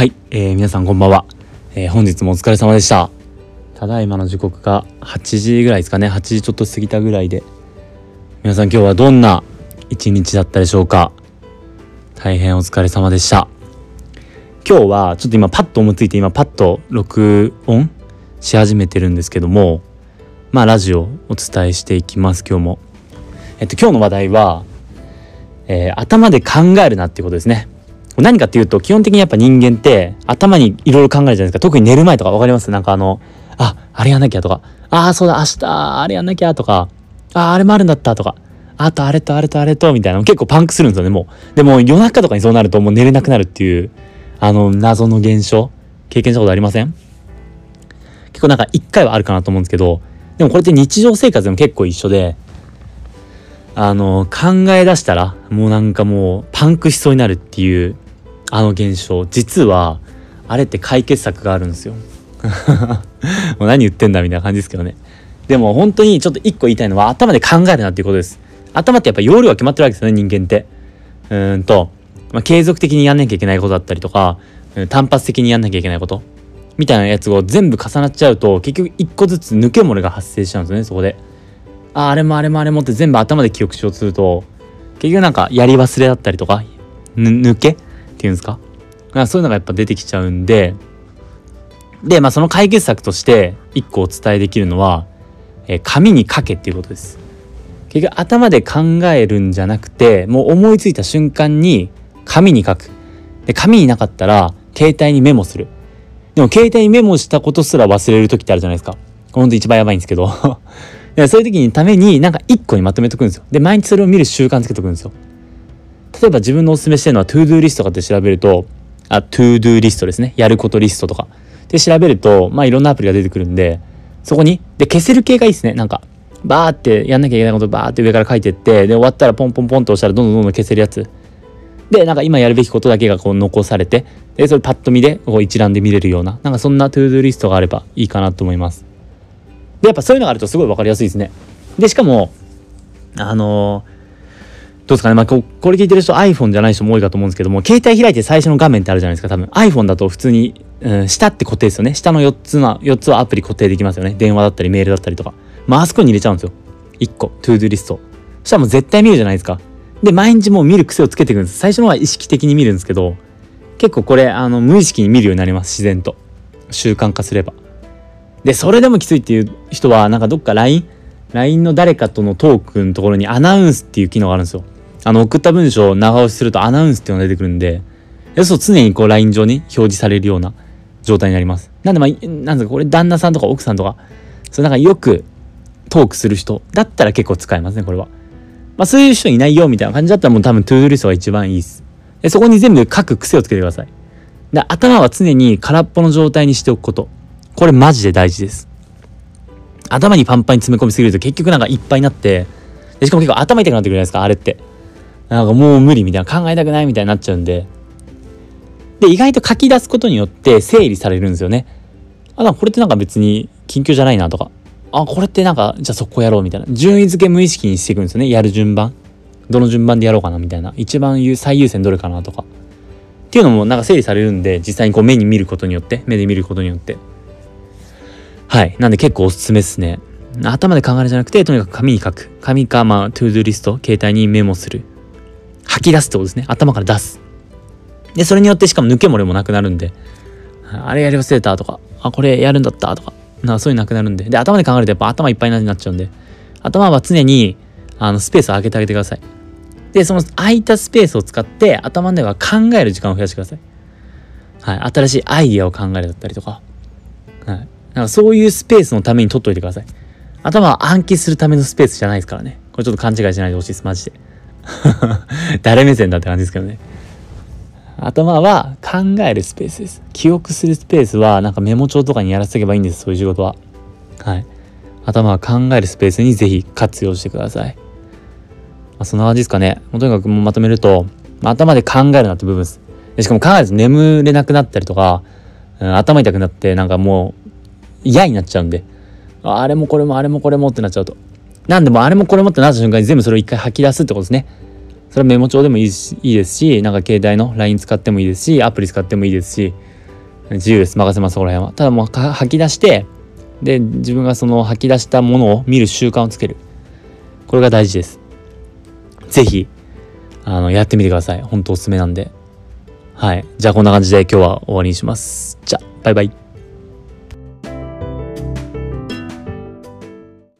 はい、えー、皆さんこんばんは、えー、本日もお疲れ様でした。ただいまの時刻が8時ぐらいですかね。8時ちょっと過ぎたぐらいで。皆さん今日はどんな一日だったでしょうか。大変お疲れ様でした。今日はちょっと今パッと思いついて今パッと録音し始めてるんですけどもまあラジオお伝えしていきます今日も。えっと今日の話題は、えー、頭で考えるなっていうことですね。何かっていうと基本的にやっぱ人間って頭にいろいろ考えるじゃないですか。特に寝る前とか分かります？なんかあのああれやんなきゃとか。ああそうだ明日あれやんなきゃとか。ああれもあるんだったとか。あとあれとあれとあれとみたいな。の結構パンクするんですよねもう。でも夜中とかにそうなるともう寝れなくなるっていうあの謎の現象。経験したことありません？結構なんか一回はあるかなと思うんですけどでもこれって日常生活でも結構一緒であの考え出したらもうなんかもうパンクしそうになるっていうあの現象実はあれって解決策があるんですよ。もう何言ってんだみたいな感じですけどね。でも本当にちょっと一個言いたいのは頭で考えるなっていうことです。頭ってやっぱ容量が決まってるわけですよね人間って。うんと、まあ、継続的にやんなきゃいけないことだったりとか単発的にやんなきゃいけないこと。みたいなやつを全部重なっちゃうと結局一個ずつ抜け漏れが発生しちゃうんですよねそこで。ああれもあれもあれもって全部頭で記憶しようとすると結局なんかやり忘れだったりとか抜けいうんですか？そういうのがやっぱ出てきちゃうんででまあその解決策として一個お伝えできるのは、えー、紙に書けっていうことです。結局頭で考えるんじゃなくてもう思いついた瞬間に紙に書く。で紙になかったら携帯にメモする。でも携帯にメモしたことすら忘れる時ってあるじゃないですか。ほんと一番やばいんですけど。そういう時にためになんか一個にまとめとくんですよ。で、毎日それを見る習慣つけとくんですよ。例えば自分のおすすめしてるのは ToDo リストとかって調べると、あ、ToDo リストですね。やることリストとか。で、調べると、まあいろんなアプリが出てくるんで、そこに、で、消せる系がいいですね。なんか、バーってやんなきゃいけないことバーって上から書いてって、で、終わったらポンポンポンと押したらどんどんどんどん消せるやつ。で、なんか今やるべきことだけがこう残されて、で、それパッと見で、こう一覧で見れるような、なんかそんな ToDo リストがあればいいかなと思います。で、やっぱそういうのがあるとすごい分かりやすいですね。で、しかも、あのどうですかね、まあ、ここれ聞いてる人 iPhone じゃない人も多いかと思うんですけども、携帯開いて最初の画面ってあるじゃないですか、多分。iPhone だと普通に、うん、下って固定ですよね。下の4つの、4つはアプリ固定できますよね。電話だったりメールだったりとか。まあ、あそこに入れちゃうんですよ。1個、 ToDo リスト。そしたらもう絶対見るじゃないですか。で、毎日もう見る癖をつけていくんです。最初のは意識的に見るんですけど、結構これ、あの、無意識に見るようになります、自然と。習慣化すれば。で、それでもきついっていう人は、なんかどっか LINE、LINE の誰かとのトークのところにアナウンスっていう機能があるんですよ。あの、送った文章を長押しするとアナウンスっていうのが出てくるんで、そう常にこう LINE 上に表示されるような状態になります。なんでまあ、なんですか、これ旦那さんとか奥さんとか、そうなんかよくトークする人だったら結構使えますね、これは。まあそういう人いないよみたいな感じだったらもう多分トゥードリストが一番いいです。でそこに全部書く癖をつけてください。で頭は常に空っぽの状態にしておくこと。これマジで大事です。頭にパンパンに詰め込みすぎると結局なんかいっぱいになってでしかも結構頭痛くなってくるじゃないですかあれってなんかもう無理みたいな考えたくないみたいになっちゃうんで。で意外と書き出すことによって整理されるんですよね。あこれってなんか別に緊急じゃないなとか。あこれってなんかじゃあそこやろうみたいな。順位付け無意識にしていくんですよね。やる順番。どの順番でやろうかなみたいな。一番最優先どれかなとか。っていうのもなんか整理されるんで実際にこう目に見ることによって目で見ることによって。はい。なんで結構おすすめですね。頭で考えるじゃなくて、とにかく紙に書く。紙か、まあ、トゥードゥリスト、携帯にメモする。吐き出すってことですね。頭から出す。で、それによってしかも抜け漏れもなくなるんで、あれやり忘れたとか、あ、これやるんだったとか、なかそういうのなくなるんで。で、頭で考えるとやっぱ頭いっぱいになっちゃうんで、頭は常に、あの、スペースを空けてあげてください。で、その空いたスペースを使って、頭の中は考える時間を増やしてください。はい。新しいアイディアを考えるだったりとか、はい。なんかそういうスペースのために取っといてください。頭は暗記するためのスペースじゃないですからね。これちょっと勘違いしないでほしいです、マジで。誰目線だって感じですけどね。頭は考えるスペースです。記憶するスペースはなんかメモ帳とかにやらせておけばいいんです、そういう仕事は。はい。頭は考えるスペースにぜひ活用してください。まあ、そんな感じですかね。とにかくまとめると、頭で考えるなって部分です。でしかも考えると眠れなくなったりとか、うん、頭痛くなってなんかもう嫌になっちゃうんであれもこれもあれもこれもってなっちゃうとなんでもあれもこれもってなった瞬間に全部それを一回吐き出すってことですねそれはメモ帳でもいいしいいですしなんか携帯の LINE 使ってもいいですしアプリ使ってもいいですし自由です。任せます、そこら辺は。ただもう吐き出して、で、自分がその吐き出したものを見る習慣をつける。これが大事です。ぜひ、あの、やってみてください。本当おすすめなんで。はい。じゃあこんな感じで今日は終わりにします。じゃあ、バイバイ。